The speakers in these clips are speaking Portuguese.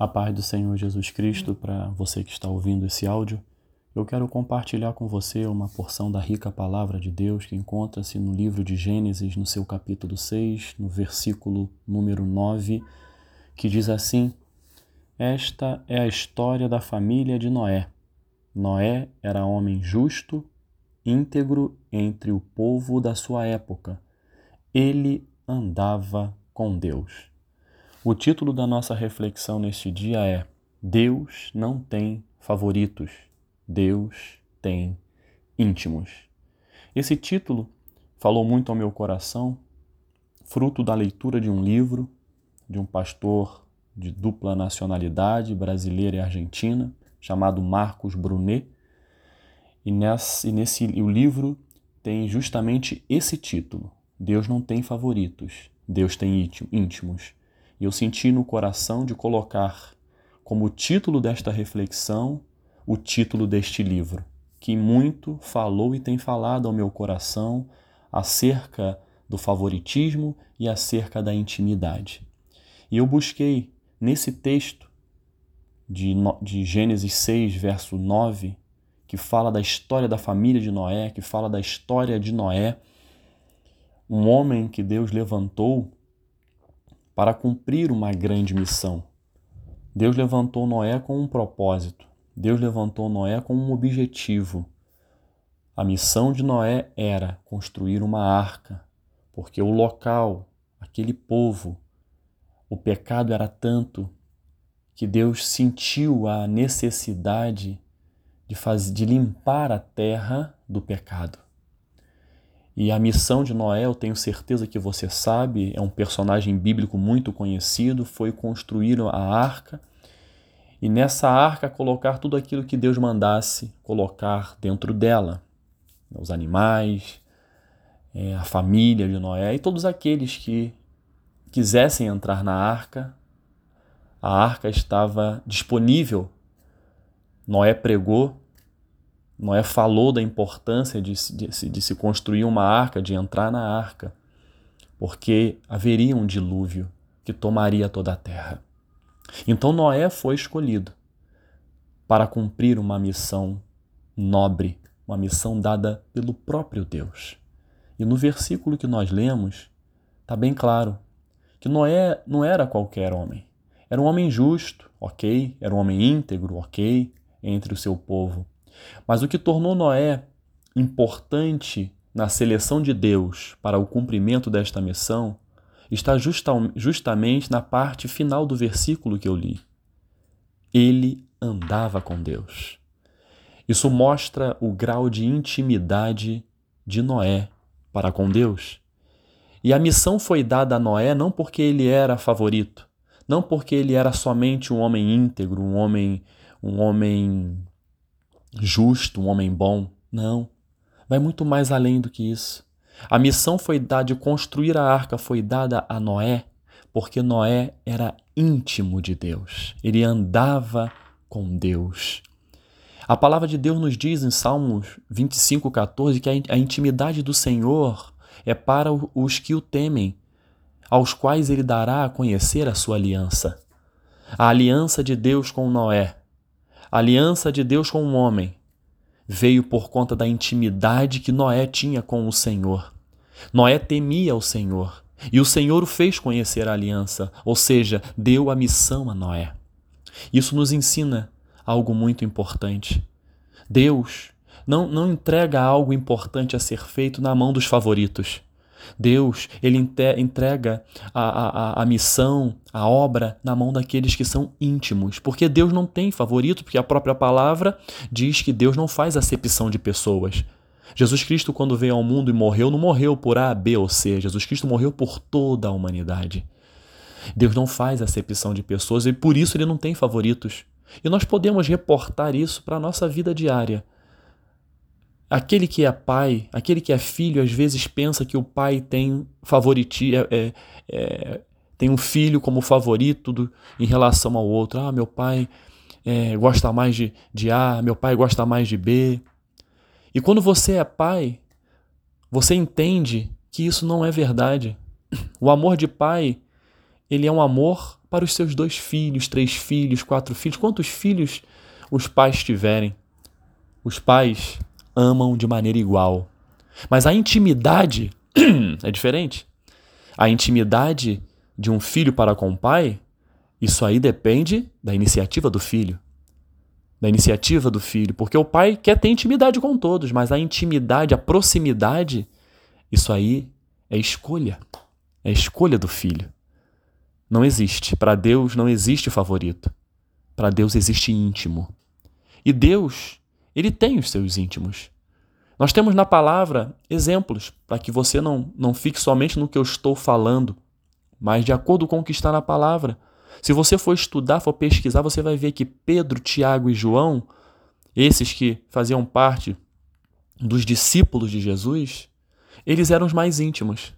A paz do Senhor Jesus Cristo para você que está ouvindo esse áudio. Eu quero compartilhar com você uma porção da rica palavra de Deus que encontra-se no livro de Gênesis, no seu capítulo 6, no versículo número 9, que diz assim: Esta é a história da família de Noé. Noé era homem justo, íntegro entre o povo da sua época. Ele andava com Deus. O título da nossa reflexão neste dia é Deus não tem favoritos, Deus tem íntimos. Esse título falou muito ao meu coração, fruto da leitura de um livro de um pastor de dupla nacionalidade, brasileira e argentina, chamado Marcos Brunet. E nesse, e nesse o livro tem justamente esse título: Deus não tem favoritos, Deus tem íntimos. E eu senti no coração de colocar como título desta reflexão o título deste livro, que muito falou e tem falado ao meu coração acerca do favoritismo e acerca da intimidade. E eu busquei nesse texto de, de Gênesis 6, verso 9, que fala da história da família de Noé, que fala da história de Noé, um homem que Deus levantou para cumprir uma grande missão. Deus levantou Noé com um propósito. Deus levantou Noé com um objetivo. A missão de Noé era construir uma arca, porque o local, aquele povo, o pecado era tanto que Deus sentiu a necessidade de, fazer, de limpar a terra do pecado. E a missão de Noé, eu tenho certeza que você sabe, é um personagem bíblico muito conhecido, foi construir a arca e nessa arca colocar tudo aquilo que Deus mandasse colocar dentro dela. Os animais, é, a família de Noé e todos aqueles que quisessem entrar na arca. A arca estava disponível. Noé pregou Noé falou da importância de, de, de se construir uma arca, de entrar na arca, porque haveria um dilúvio que tomaria toda a terra. Então Noé foi escolhido para cumprir uma missão nobre, uma missão dada pelo próprio Deus. E no versículo que nós lemos, está bem claro que Noé não era qualquer homem. Era um homem justo, ok, era um homem íntegro, ok, entre o seu povo. Mas o que tornou Noé importante na seleção de Deus para o cumprimento desta missão está justa, justamente na parte final do versículo que eu li. Ele andava com Deus. Isso mostra o grau de intimidade de Noé para com Deus. E a missão foi dada a Noé não porque ele era favorito, não porque ele era somente um homem íntegro, um homem, um homem justo, um homem bom. Não. Vai muito mais além do que isso. A missão foi dada de construir a arca foi dada a Noé, porque Noé era íntimo de Deus. Ele andava com Deus. A palavra de Deus nos diz em Salmos 25:14 que a intimidade do Senhor é para os que o temem, aos quais ele dará a conhecer a sua aliança. A aliança de Deus com Noé a aliança de Deus com o homem veio por conta da intimidade que Noé tinha com o Senhor. Noé temia o Senhor e o Senhor o fez conhecer a aliança, ou seja, deu a missão a Noé. Isso nos ensina algo muito importante. Deus não, não entrega algo importante a ser feito na mão dos favoritos. Deus, ele entrega a, a, a missão, a obra na mão daqueles que são íntimos, porque Deus não tem favorito, porque a própria palavra diz que Deus não faz acepção de pessoas. Jesus Cristo, quando veio ao mundo e morreu, não morreu por A, B ou C. Jesus Cristo morreu por toda a humanidade. Deus não faz acepção de pessoas e por isso ele não tem favoritos. E nós podemos reportar isso para a nossa vida diária. Aquele que é pai, aquele que é filho, às vezes pensa que o pai tem favoriti, é, é, é, tem um filho como favorito do, em relação ao outro. Ah, meu pai é, gosta mais de, de A, meu pai gosta mais de B. E quando você é pai, você entende que isso não é verdade. O amor de pai, ele é um amor para os seus dois filhos, três filhos, quatro filhos, quantos filhos os pais tiverem. Os pais amam de maneira igual. Mas a intimidade é diferente. A intimidade de um filho para com o pai, isso aí depende da iniciativa do filho. Da iniciativa do filho. Porque o pai quer ter intimidade com todos, mas a intimidade, a proximidade, isso aí é escolha. É escolha do filho. Não existe. Para Deus não existe favorito. Para Deus existe íntimo. E Deus, ele tem os seus íntimos. Nós temos na palavra exemplos para que você não, não fique somente no que eu estou falando, mas de acordo com o que está na palavra. Se você for estudar, for pesquisar, você vai ver que Pedro, Tiago e João, esses que faziam parte dos discípulos de Jesus, eles eram os mais íntimos.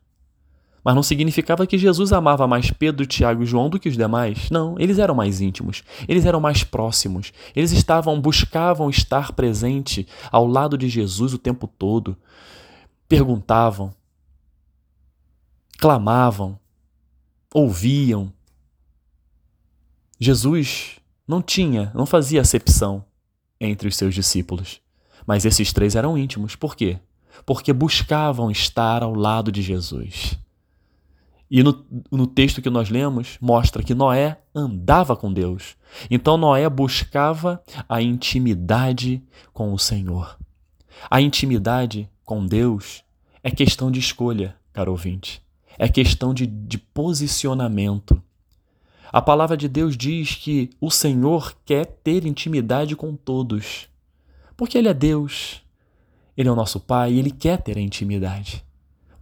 Mas não significava que Jesus amava mais Pedro, Tiago e João do que os demais. Não, eles eram mais íntimos, eles eram mais próximos. Eles estavam, buscavam estar presente ao lado de Jesus o tempo todo. Perguntavam, clamavam, ouviam. Jesus não tinha, não fazia acepção entre os seus discípulos. Mas esses três eram íntimos. Por quê? Porque buscavam estar ao lado de Jesus. E no, no texto que nós lemos, mostra que Noé andava com Deus. Então Noé buscava a intimidade com o Senhor. A intimidade com Deus é questão de escolha, caro ouvinte. É questão de, de posicionamento. A palavra de Deus diz que o Senhor quer ter intimidade com todos. Porque Ele é Deus, Ele é o nosso Pai e Ele quer ter a intimidade.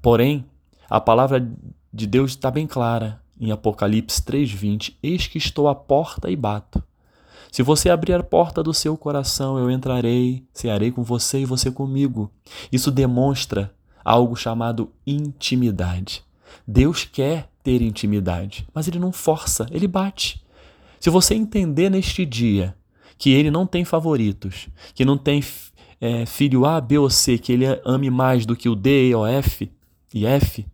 Porém, a palavra de Deus está bem clara em Apocalipse 3:20, eis que estou à porta e bato. Se você abrir a porta do seu coração, eu entrarei, cearei com você e você comigo. Isso demonstra algo chamado intimidade. Deus quer ter intimidade, mas ele não força, ele bate. Se você entender neste dia que ele não tem favoritos, que não tem é, filho A, B ou C, que ele ame mais do que o D, E ou F e F,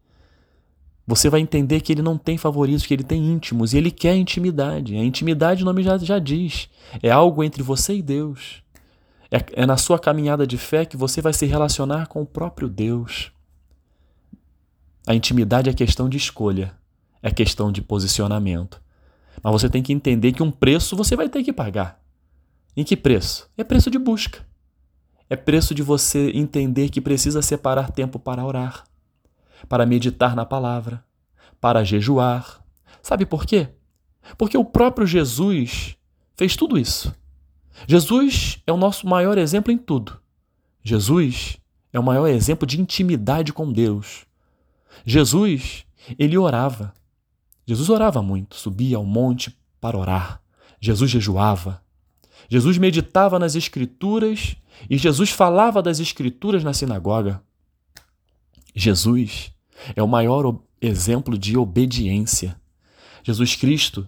você vai entender que ele não tem favoritos, que ele tem íntimos e ele quer intimidade. A intimidade, o nome já, já diz, é algo entre você e Deus. É, é na sua caminhada de fé que você vai se relacionar com o próprio Deus. A intimidade é questão de escolha, é questão de posicionamento. Mas você tem que entender que um preço você vai ter que pagar. Em que preço? É preço de busca. É preço de você entender que precisa separar tempo para orar para meditar na palavra, para jejuar. Sabe por quê? Porque o próprio Jesus fez tudo isso. Jesus é o nosso maior exemplo em tudo. Jesus é o maior exemplo de intimidade com Deus. Jesus, ele orava. Jesus orava muito, subia ao monte para orar. Jesus jejuava. Jesus meditava nas Escrituras e Jesus falava das Escrituras na sinagoga. Jesus é o maior exemplo de obediência. Jesus Cristo,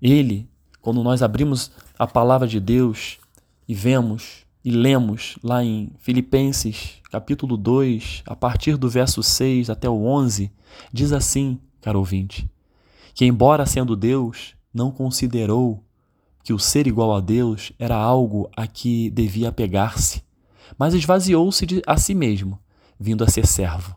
ele, quando nós abrimos a palavra de Deus e vemos e lemos lá em Filipenses, capítulo 2, a partir do verso 6 até o 11, diz assim, caro ouvinte, que embora sendo Deus, não considerou que o ser igual a Deus era algo a que devia apegar-se, mas esvaziou-se a si mesmo, vindo a ser servo,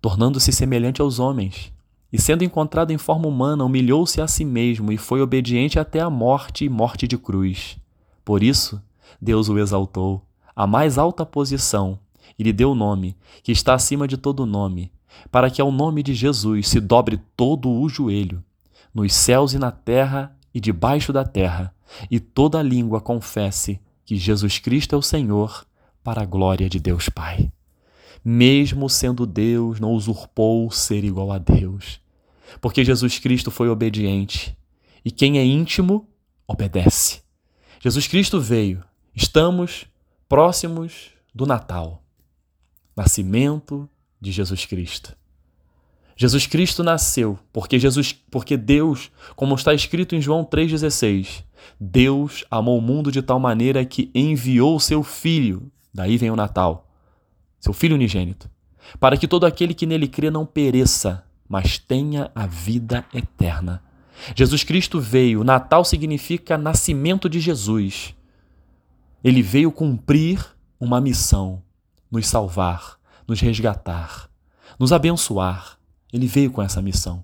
tornando-se semelhante aos homens. E sendo encontrado em forma humana, humilhou-se a si mesmo e foi obediente até a morte e morte de cruz. Por isso, Deus o exaltou à mais alta posição e lhe deu o nome, que está acima de todo nome, para que ao nome de Jesus se dobre todo o joelho, nos céus e na terra e debaixo da terra, e toda língua confesse que Jesus Cristo é o Senhor, para a glória de Deus Pai mesmo sendo Deus, não usurpou ser igual a Deus. Porque Jesus Cristo foi obediente. E quem é íntimo, obedece. Jesus Cristo veio. Estamos próximos do Natal. Nascimento de Jesus Cristo. Jesus Cristo nasceu porque Jesus, porque Deus, como está escrito em João 3:16, Deus amou o mundo de tal maneira que enviou o seu filho. Daí vem o Natal seu Filho unigênito, para que todo aquele que nele crê não pereça, mas tenha a vida eterna. Jesus Cristo veio, Natal significa nascimento de Jesus. Ele veio cumprir uma missão, nos salvar, nos resgatar, nos abençoar. Ele veio com essa missão.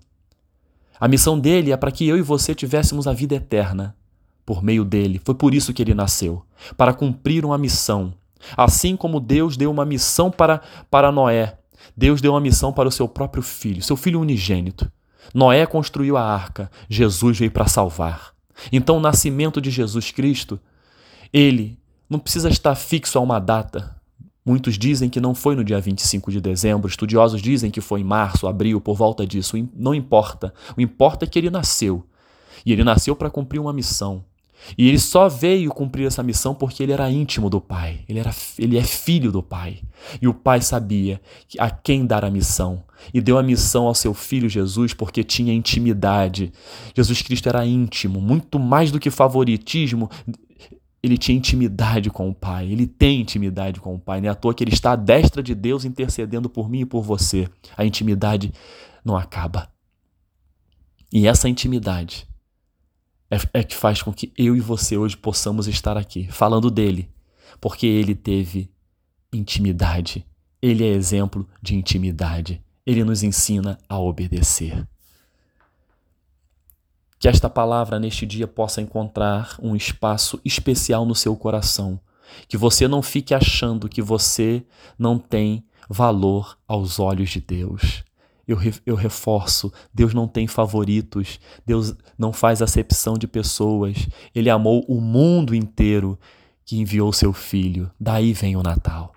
A missão dele é para que eu e você tivéssemos a vida eterna por meio dele. Foi por isso que ele nasceu para cumprir uma missão. Assim como Deus deu uma missão para, para Noé, Deus deu uma missão para o seu próprio filho, seu filho unigênito. Noé construiu a arca, Jesus veio para salvar. Então, o nascimento de Jesus Cristo, ele não precisa estar fixo a uma data. Muitos dizem que não foi no dia 25 de dezembro, estudiosos dizem que foi em março, abril, por volta disso. Não importa. O importa é que ele nasceu. E ele nasceu para cumprir uma missão. E ele só veio cumprir essa missão porque ele era íntimo do Pai, ele, era, ele é filho do Pai. E o Pai sabia a quem dar a missão. E deu a missão ao seu filho Jesus porque tinha intimidade. Jesus Cristo era íntimo, muito mais do que favoritismo. Ele tinha intimidade com o Pai, ele tem intimidade com o Pai. Não é à toa que ele está à destra de Deus intercedendo por mim e por você. A intimidade não acaba. E essa intimidade é, é que faz com que eu e você hoje possamos estar aqui falando dele, porque ele teve intimidade. Ele é exemplo de intimidade. Ele nos ensina a obedecer. Que esta palavra neste dia possa encontrar um espaço especial no seu coração. Que você não fique achando que você não tem valor aos olhos de Deus eu, eu reforço: Deus não tem favoritos, Deus não faz acepção de pessoas. Ele amou o mundo inteiro que enviou seu Filho. Daí vem o Natal.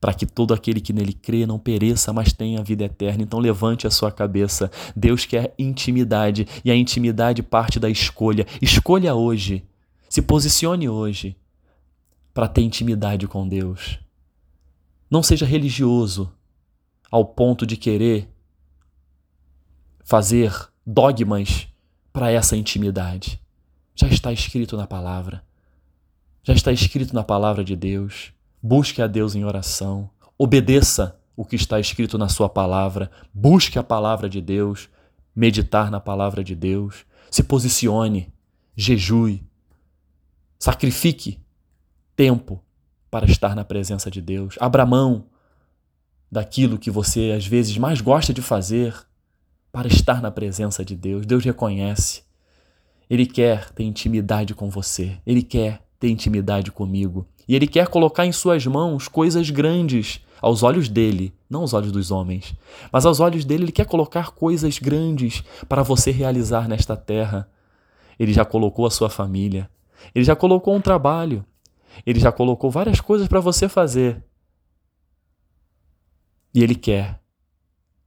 Para que todo aquele que nele crê não pereça, mas tenha vida eterna. Então levante a sua cabeça. Deus quer intimidade e a intimidade parte da escolha. Escolha hoje. Se posicione hoje para ter intimidade com Deus. Não seja religioso, ao ponto de querer fazer dogmas para essa intimidade. Já está escrito na palavra. Já está escrito na palavra de Deus. Busque a Deus em oração. Obedeça o que está escrito na sua palavra. Busque a palavra de Deus. Meditar na palavra de Deus. Se posicione. Jejue. Sacrifique tempo para estar na presença de Deus. Abra mão daquilo que você às vezes mais gosta de fazer para estar na presença de Deus. Deus reconhece. Ele quer ter intimidade com você. Ele quer ter intimidade comigo. E ele quer colocar em suas mãos coisas grandes aos olhos dele, não aos olhos dos homens, mas aos olhos dele ele quer colocar coisas grandes para você realizar nesta terra. Ele já colocou a sua família, ele já colocou um trabalho, ele já colocou várias coisas para você fazer. E Ele quer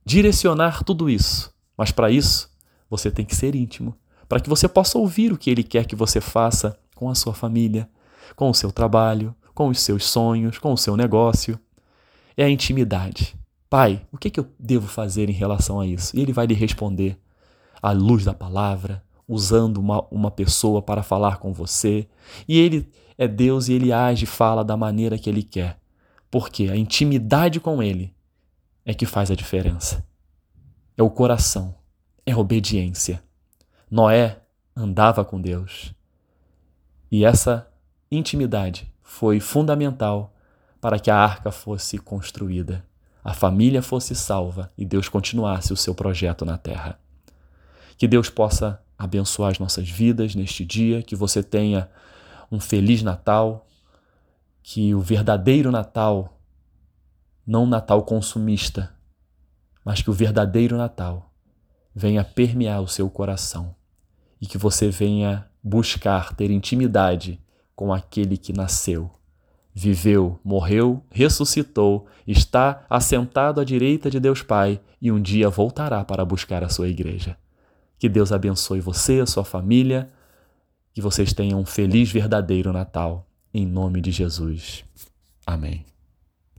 direcionar tudo isso. Mas para isso, você tem que ser íntimo, para que você possa ouvir o que Ele quer que você faça com a sua família, com o seu trabalho, com os seus sonhos, com o seu negócio. É a intimidade. Pai, o que, é que eu devo fazer em relação a isso? E ele vai lhe responder à luz da palavra, usando uma, uma pessoa para falar com você. E ele é Deus e ele age e fala da maneira que ele quer. Porque a intimidade com ele é que faz a diferença. É o coração, é a obediência. Noé andava com Deus. E essa intimidade foi fundamental para que a arca fosse construída, a família fosse salva e Deus continuasse o seu projeto na terra. Que Deus possa abençoar as nossas vidas neste dia, que você tenha um feliz Natal, que o verdadeiro Natal não um Natal consumista, mas que o verdadeiro Natal venha permear o seu coração e que você venha buscar ter intimidade com aquele que nasceu, viveu, morreu, ressuscitou, está assentado à direita de Deus Pai e um dia voltará para buscar a sua igreja. Que Deus abençoe você, a sua família, que vocês tenham um feliz verdadeiro Natal, em nome de Jesus. Amém.